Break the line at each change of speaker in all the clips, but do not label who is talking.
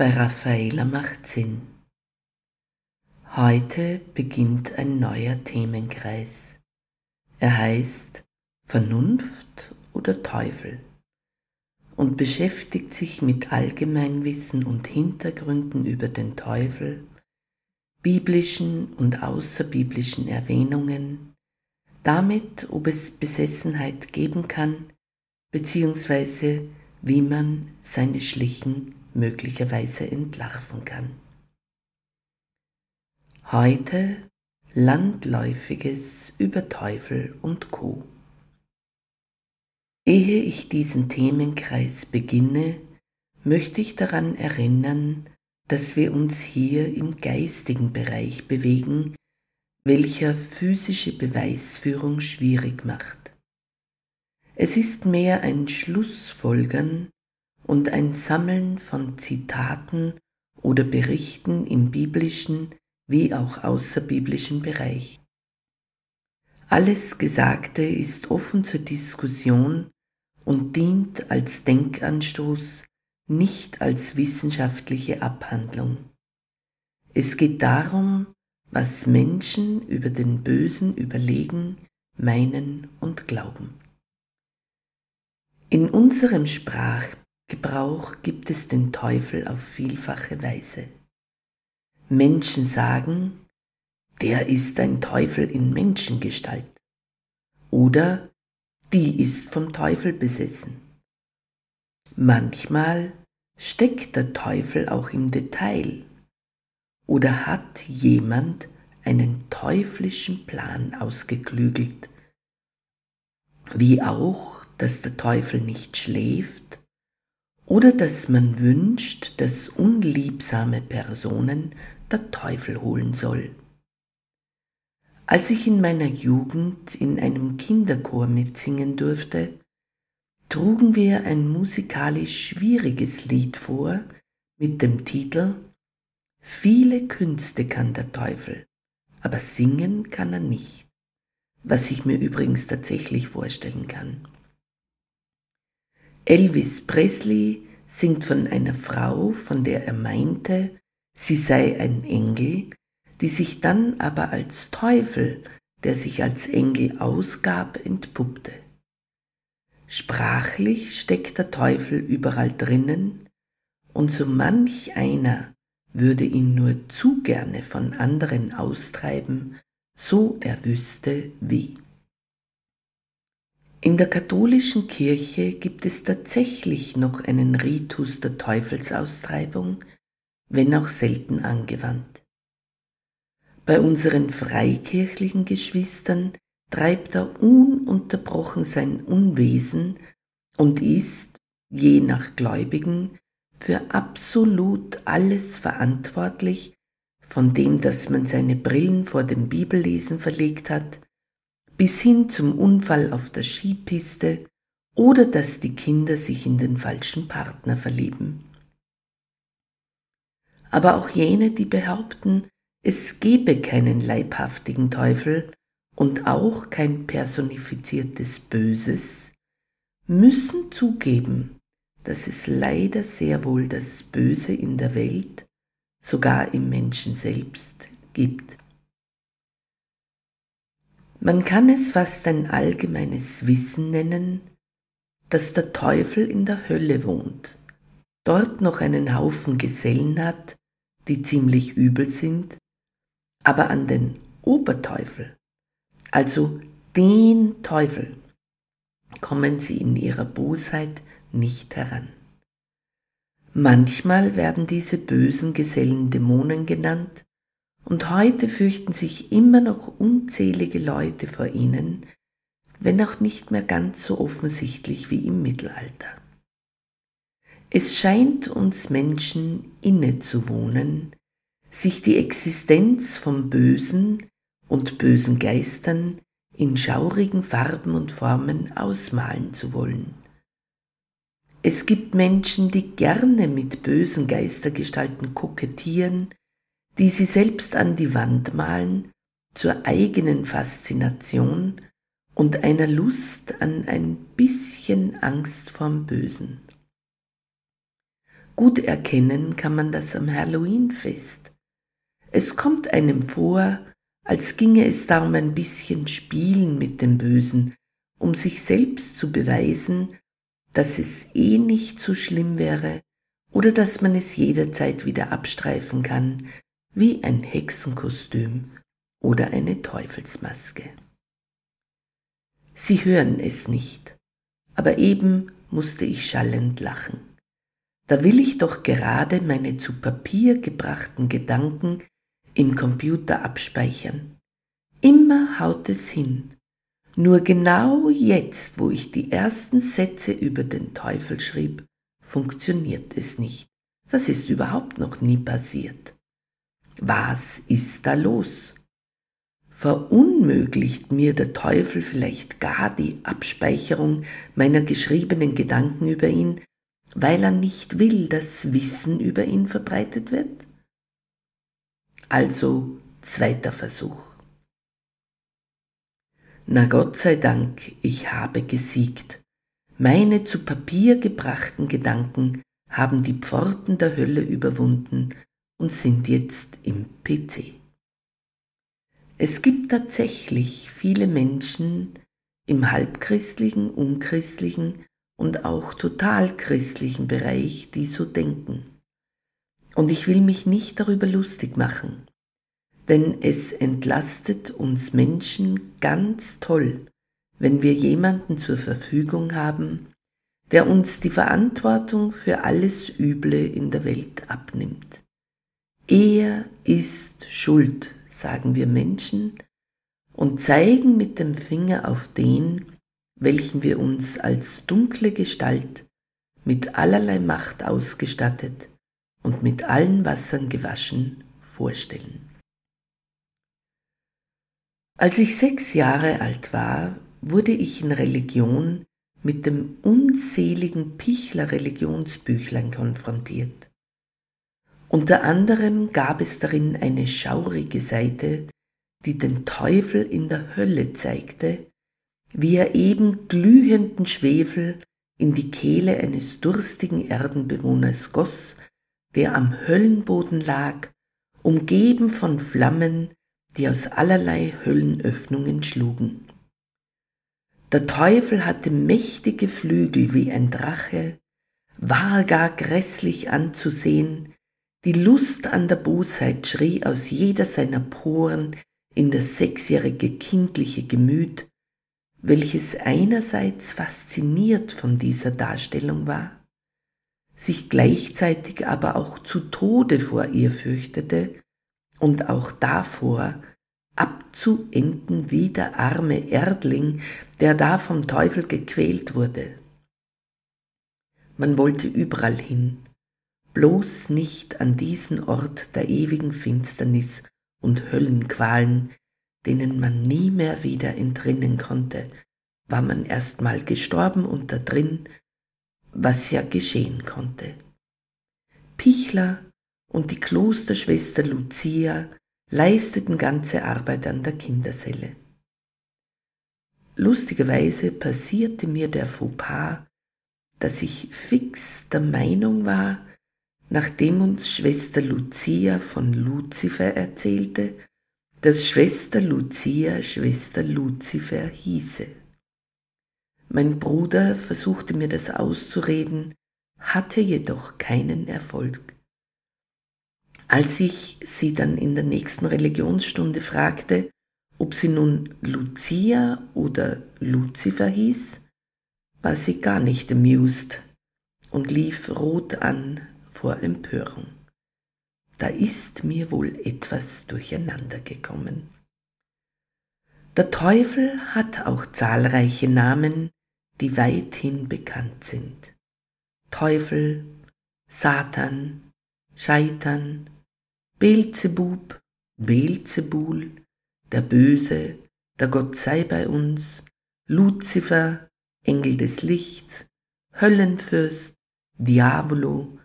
bei Raffaela macht Sinn. Heute beginnt ein neuer Themenkreis. Er heißt Vernunft oder Teufel und beschäftigt sich mit Allgemeinwissen und Hintergründen über den Teufel, biblischen und außerbiblischen Erwähnungen, damit, ob es Besessenheit geben kann, beziehungsweise wie man seine Schlichen möglicherweise entlarven kann. Heute Landläufiges über Teufel und Co. Ehe ich diesen Themenkreis beginne, möchte ich daran erinnern, dass wir uns hier im geistigen Bereich bewegen, welcher physische Beweisführung schwierig macht. Es ist mehr ein Schlussfolgern und ein Sammeln von Zitaten oder Berichten im biblischen wie auch außerbiblischen Bereich. Alles Gesagte ist offen zur Diskussion und dient als Denkanstoß, nicht als wissenschaftliche Abhandlung. Es geht darum, was Menschen über den Bösen überlegen, meinen und glauben. In unserem Sprach Gebrauch gibt es den Teufel auf vielfache Weise. Menschen sagen, der ist ein Teufel in Menschengestalt. Oder die ist vom Teufel besessen. Manchmal steckt der Teufel auch im Detail. Oder hat jemand einen teuflischen Plan ausgeklügelt. Wie auch, dass der Teufel nicht schläft oder dass man wünscht, dass unliebsame Personen der Teufel holen soll. Als ich in meiner Jugend in einem Kinderchor mitsingen durfte, trugen wir ein musikalisch schwieriges Lied vor mit dem Titel Viele Künste kann der Teufel, aber singen kann er nicht, was ich mir übrigens tatsächlich vorstellen kann. Elvis Presley singt von einer Frau, von der er meinte, sie sei ein Engel, die sich dann aber als Teufel, der sich als Engel ausgab, entpuppte. Sprachlich steckt der Teufel überall drinnen, und so manch einer würde ihn nur zu gerne von anderen austreiben, so er wüsste wie. In der katholischen Kirche gibt es tatsächlich noch einen Ritus der Teufelsaustreibung, wenn auch selten angewandt. Bei unseren freikirchlichen Geschwistern treibt er ununterbrochen sein Unwesen und ist, je nach Gläubigen, für absolut alles verantwortlich, von dem, dass man seine Brillen vor dem Bibellesen verlegt hat, bis hin zum Unfall auf der Skipiste oder dass die Kinder sich in den falschen Partner verlieben. Aber auch jene, die behaupten, es gebe keinen leibhaftigen Teufel und auch kein personifiziertes Böses, müssen zugeben, dass es leider sehr wohl das Böse in der Welt, sogar im Menschen selbst, gibt. Man kann es fast ein allgemeines Wissen nennen, dass der Teufel in der Hölle wohnt, dort noch einen Haufen Gesellen hat, die ziemlich übel sind, aber an den Oberteufel, also den Teufel, kommen sie in ihrer Bosheit nicht heran. Manchmal werden diese bösen Gesellen Dämonen genannt, und heute fürchten sich immer noch unzählige Leute vor ihnen, wenn auch nicht mehr ganz so offensichtlich wie im Mittelalter. Es scheint uns Menschen innezuwohnen, sich die Existenz vom Bösen und bösen Geistern in schaurigen Farben und Formen ausmalen zu wollen. Es gibt Menschen, die gerne mit bösen Geistergestalten kokettieren, die sie selbst an die Wand malen, zur eigenen Faszination und einer Lust an ein bisschen Angst vorm Bösen. Gut erkennen kann man das am Halloweenfest. Es kommt einem vor, als ginge es darum ein bisschen Spielen mit dem Bösen, um sich selbst zu beweisen, dass es eh nicht so schlimm wäre oder dass man es jederzeit wieder abstreifen kann, wie ein Hexenkostüm oder eine Teufelsmaske. Sie hören es nicht, aber eben musste ich schallend lachen. Da will ich doch gerade meine zu Papier gebrachten Gedanken im Computer abspeichern. Immer haut es hin. Nur genau jetzt, wo ich die ersten Sätze über den Teufel schrieb, funktioniert es nicht. Das ist überhaupt noch nie passiert. Was ist da los? Verunmöglicht mir der Teufel vielleicht gar die Abspeicherung meiner geschriebenen Gedanken über ihn, weil er nicht will, dass Wissen über ihn verbreitet wird? Also zweiter Versuch. Na Gott sei Dank, ich habe gesiegt. Meine zu Papier gebrachten Gedanken haben die Pforten der Hölle überwunden und sind jetzt im PC. Es gibt tatsächlich viele Menschen im halbchristlichen, unchristlichen und auch totalchristlichen Bereich, die so denken. Und ich will mich nicht darüber lustig machen, denn es entlastet uns Menschen ganz toll, wenn wir jemanden zur Verfügung haben, der uns die Verantwortung für alles Üble in der Welt abnimmt. Er ist schuld, sagen wir Menschen, und zeigen mit dem Finger auf den, welchen wir uns als dunkle Gestalt mit allerlei Macht ausgestattet und mit allen Wassern gewaschen vorstellen. Als ich sechs Jahre alt war, wurde ich in Religion mit dem unzähligen Pichler Religionsbüchlein konfrontiert. Unter anderem gab es darin eine schaurige Seite, die den Teufel in der Hölle zeigte, wie er eben glühenden Schwefel in die Kehle eines durstigen Erdenbewohners goss, der am Höllenboden lag, umgeben von Flammen, die aus allerlei Höllenöffnungen schlugen. Der Teufel hatte mächtige Flügel wie ein Drache, war gar grässlich anzusehen, die Lust an der Bosheit schrie aus jeder seiner Poren in das sechsjährige kindliche Gemüt, welches einerseits fasziniert von dieser Darstellung war, sich gleichzeitig aber auch zu Tode vor ihr fürchtete und auch davor, abzuenden wie der arme Erdling, der da vom Teufel gequält wurde. Man wollte überall hin, bloß nicht an diesen Ort der ewigen Finsternis und Höllenqualen, denen man nie mehr wieder entrinnen konnte, war man erst mal gestorben und da drin, was ja geschehen konnte. Pichler und die Klosterschwester Lucia leisteten ganze Arbeit an der Kinderselle. Lustigerweise passierte mir der Fauxpas, dass ich fix der Meinung war, nachdem uns Schwester Lucia von Luzifer erzählte, dass Schwester Lucia Schwester Luzifer hieße. Mein Bruder versuchte mir das auszureden, hatte jedoch keinen Erfolg. Als ich sie dann in der nächsten Religionsstunde fragte, ob sie nun Lucia oder Lucifer hieß, war sie gar nicht amused und lief rot an vor Empörung. Da ist mir wohl etwas durcheinander gekommen. Der Teufel hat auch zahlreiche Namen, die weithin bekannt sind. Teufel, Satan, Scheitern, Beelzebub, Beelzebul, der Böse, der Gott sei bei uns, Luzifer, Engel des Lichts, Höllenfürst, Diavolo,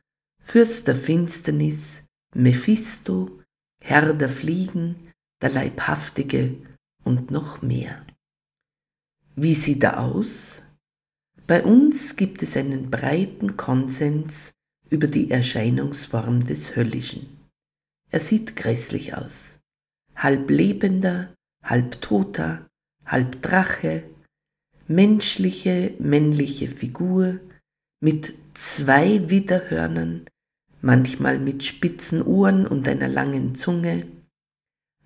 Fürst der Finsternis, Mephisto, Herr der Fliegen, der Leibhaftige und noch mehr. Wie sieht er aus? Bei uns gibt es einen breiten Konsens über die Erscheinungsform des Höllischen. Er sieht grässlich aus. Halb lebender, halb toter, halb Drache, menschliche, männliche Figur mit zwei Widerhörnern, manchmal mit spitzen Ohren und einer langen Zunge,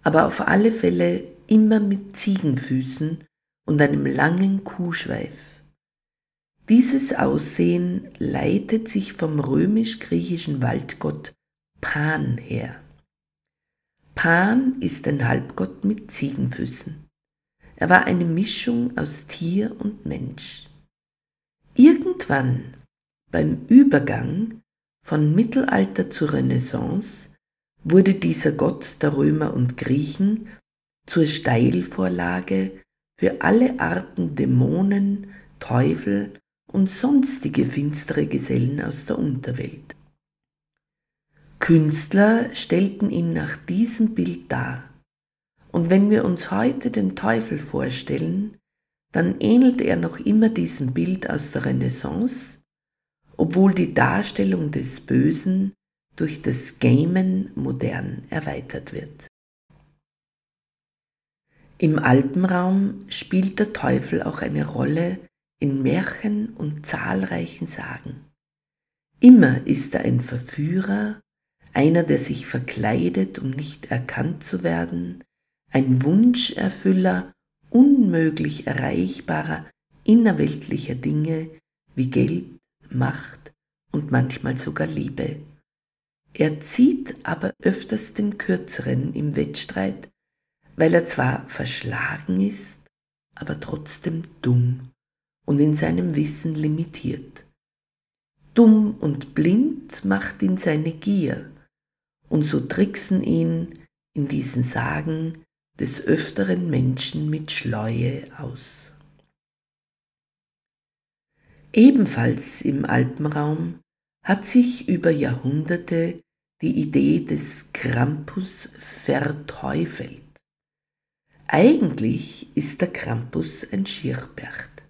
aber auf alle Fälle immer mit Ziegenfüßen und einem langen Kuhschweif. Dieses Aussehen leitet sich vom römisch-griechischen Waldgott Pan her. Pan ist ein Halbgott mit Ziegenfüßen. Er war eine Mischung aus Tier und Mensch. Irgendwann beim Übergang von Mittelalter zur Renaissance wurde dieser Gott der Römer und Griechen zur Steilvorlage für alle Arten Dämonen, Teufel und sonstige finstere Gesellen aus der Unterwelt. Künstler stellten ihn nach diesem Bild dar. Und wenn wir uns heute den Teufel vorstellen, dann ähnelt er noch immer diesem Bild aus der Renaissance, obwohl die Darstellung des Bösen durch das Gamen modern erweitert wird. Im Alpenraum spielt der Teufel auch eine Rolle in Märchen und zahlreichen Sagen. Immer ist er ein Verführer, einer, der sich verkleidet, um nicht erkannt zu werden, ein Wunscherfüller unmöglich erreichbarer innerweltlicher Dinge wie Geld, Macht und manchmal sogar Liebe. Er zieht aber öfters den Kürzeren im Wettstreit, weil er zwar verschlagen ist, aber trotzdem dumm und in seinem Wissen limitiert. Dumm und blind macht ihn seine Gier, und so tricksen ihn in diesen Sagen des öfteren Menschen mit Schleue aus. Ebenfalls im Alpenraum hat sich über Jahrhunderte die Idee des Krampus verteufelt. Eigentlich ist der Krampus ein Schirrbert,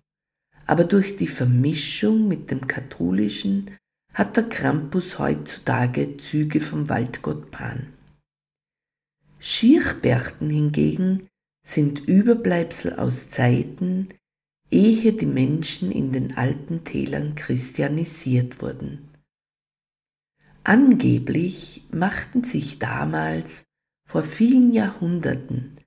aber durch die Vermischung mit dem katholischen hat der Krampus heutzutage Züge vom Waldgott Pan. Schirchberchten hingegen sind Überbleibsel aus Zeiten, ehe die Menschen in den Alpentälern christianisiert wurden. Angeblich machten sich damals vor vielen Jahrhunderten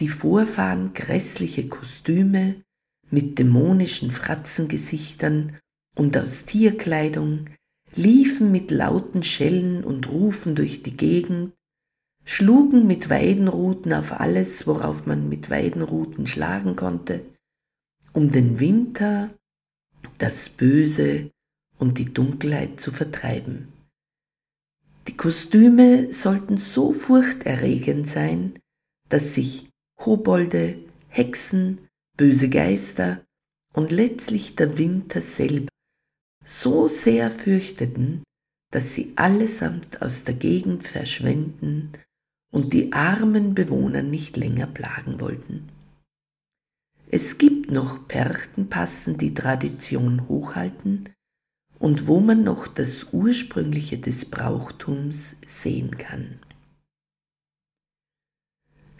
die Vorfahren grässliche Kostüme mit dämonischen Fratzengesichtern und aus Tierkleidung, liefen mit lauten Schellen und Rufen durch die Gegend, schlugen mit Weidenruten auf alles, worauf man mit Weidenruten schlagen konnte, um den Winter, das Böse und die Dunkelheit zu vertreiben. Die Kostüme sollten so furchterregend sein, dass sich Kobolde, Hexen, böse Geister und letztlich der Winter selber so sehr fürchteten, dass sie allesamt aus der Gegend verschwenden und die armen Bewohner nicht länger plagen wollten. Es gibt noch Perchtenpassen, die Tradition hochhalten und wo man noch das Ursprüngliche des Brauchtums sehen kann.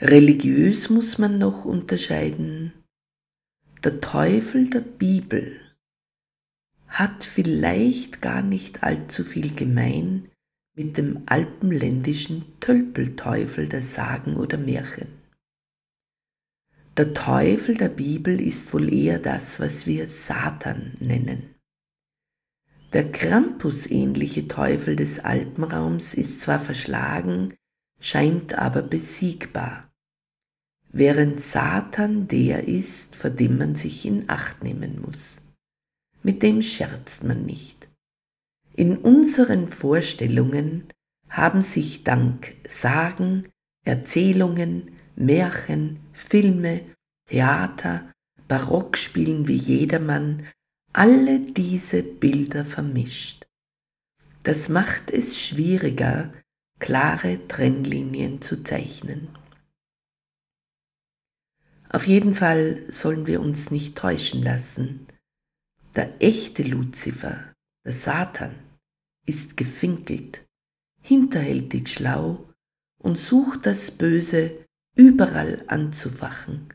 Religiös muss man noch unterscheiden. Der Teufel der Bibel hat vielleicht gar nicht allzu viel gemein mit dem alpenländischen Tölpelteufel der Sagen oder Märchen. Der Teufel der Bibel ist wohl eher das, was wir Satan nennen. Der Krampus-ähnliche Teufel des Alpenraums ist zwar verschlagen, scheint aber besiegbar, während Satan der ist, vor dem man sich in Acht nehmen muss. Mit dem scherzt man nicht. In unseren Vorstellungen haben sich dank Sagen, Erzählungen, Märchen, Filme, Theater, Barockspielen wie jedermann alle diese Bilder vermischt. Das macht es schwieriger, klare Trennlinien zu zeichnen. Auf jeden Fall sollen wir uns nicht täuschen lassen. Der echte Luzifer, der Satan, ist gefinkelt, hinterhältig schlau und sucht das Böse überall anzufachen,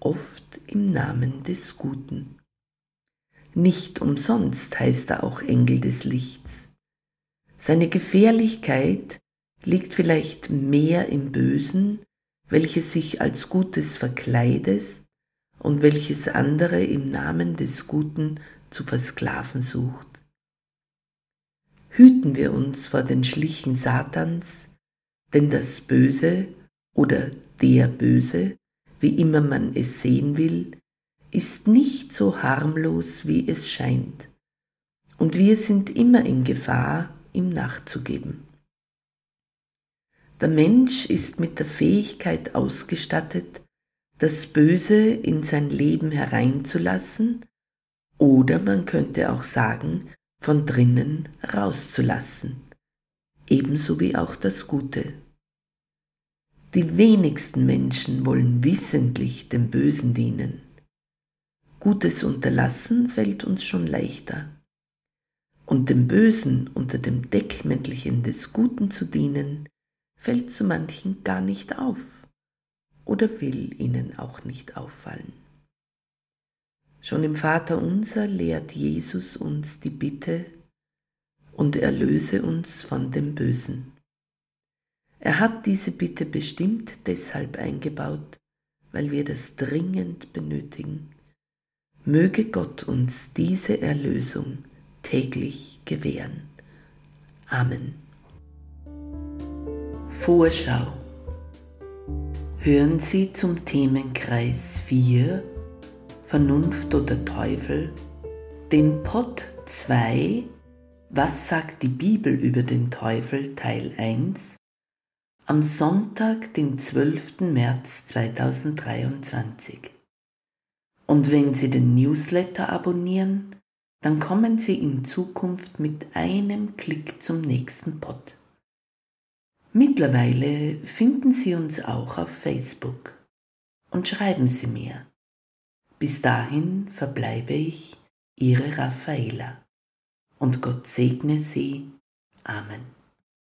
oft im Namen des Guten. Nicht umsonst heißt er auch Engel des Lichts. Seine Gefährlichkeit liegt vielleicht mehr im Bösen, welches sich als Gutes verkleidet und welches andere im Namen des Guten zu versklaven sucht. Hüten wir uns vor den Schlichen Satans, denn das Böse oder der Böse, wie immer man es sehen will, ist nicht so harmlos, wie es scheint, und wir sind immer in Gefahr, ihm nachzugeben. Der Mensch ist mit der Fähigkeit ausgestattet, das Böse in sein Leben hereinzulassen, oder man könnte auch sagen, von drinnen rauszulassen, ebenso wie auch das Gute. Die wenigsten Menschen wollen wissentlich dem Bösen dienen. Gutes unterlassen fällt uns schon leichter. Und dem Bösen unter dem Deckmäntelchen des Guten zu dienen, fällt zu manchen gar nicht auf oder will ihnen auch nicht auffallen. Schon im Vater unser lehrt Jesus uns die Bitte und erlöse uns von dem Bösen. Er hat diese Bitte bestimmt deshalb eingebaut, weil wir das dringend benötigen. Möge Gott uns diese Erlösung täglich gewähren. Amen. Vorschau. Hören Sie zum Themenkreis 4 Vernunft oder Teufel den Pod 2 Was sagt die Bibel über den Teufel Teil 1 am Sonntag, den 12. März 2023. Und wenn Sie den Newsletter abonnieren, dann kommen Sie in Zukunft mit einem Klick zum nächsten Pod. Mittlerweile finden Sie uns auch auf Facebook und schreiben Sie mir. Bis dahin verbleibe ich Ihre Raffaela und Gott segne Sie. Amen.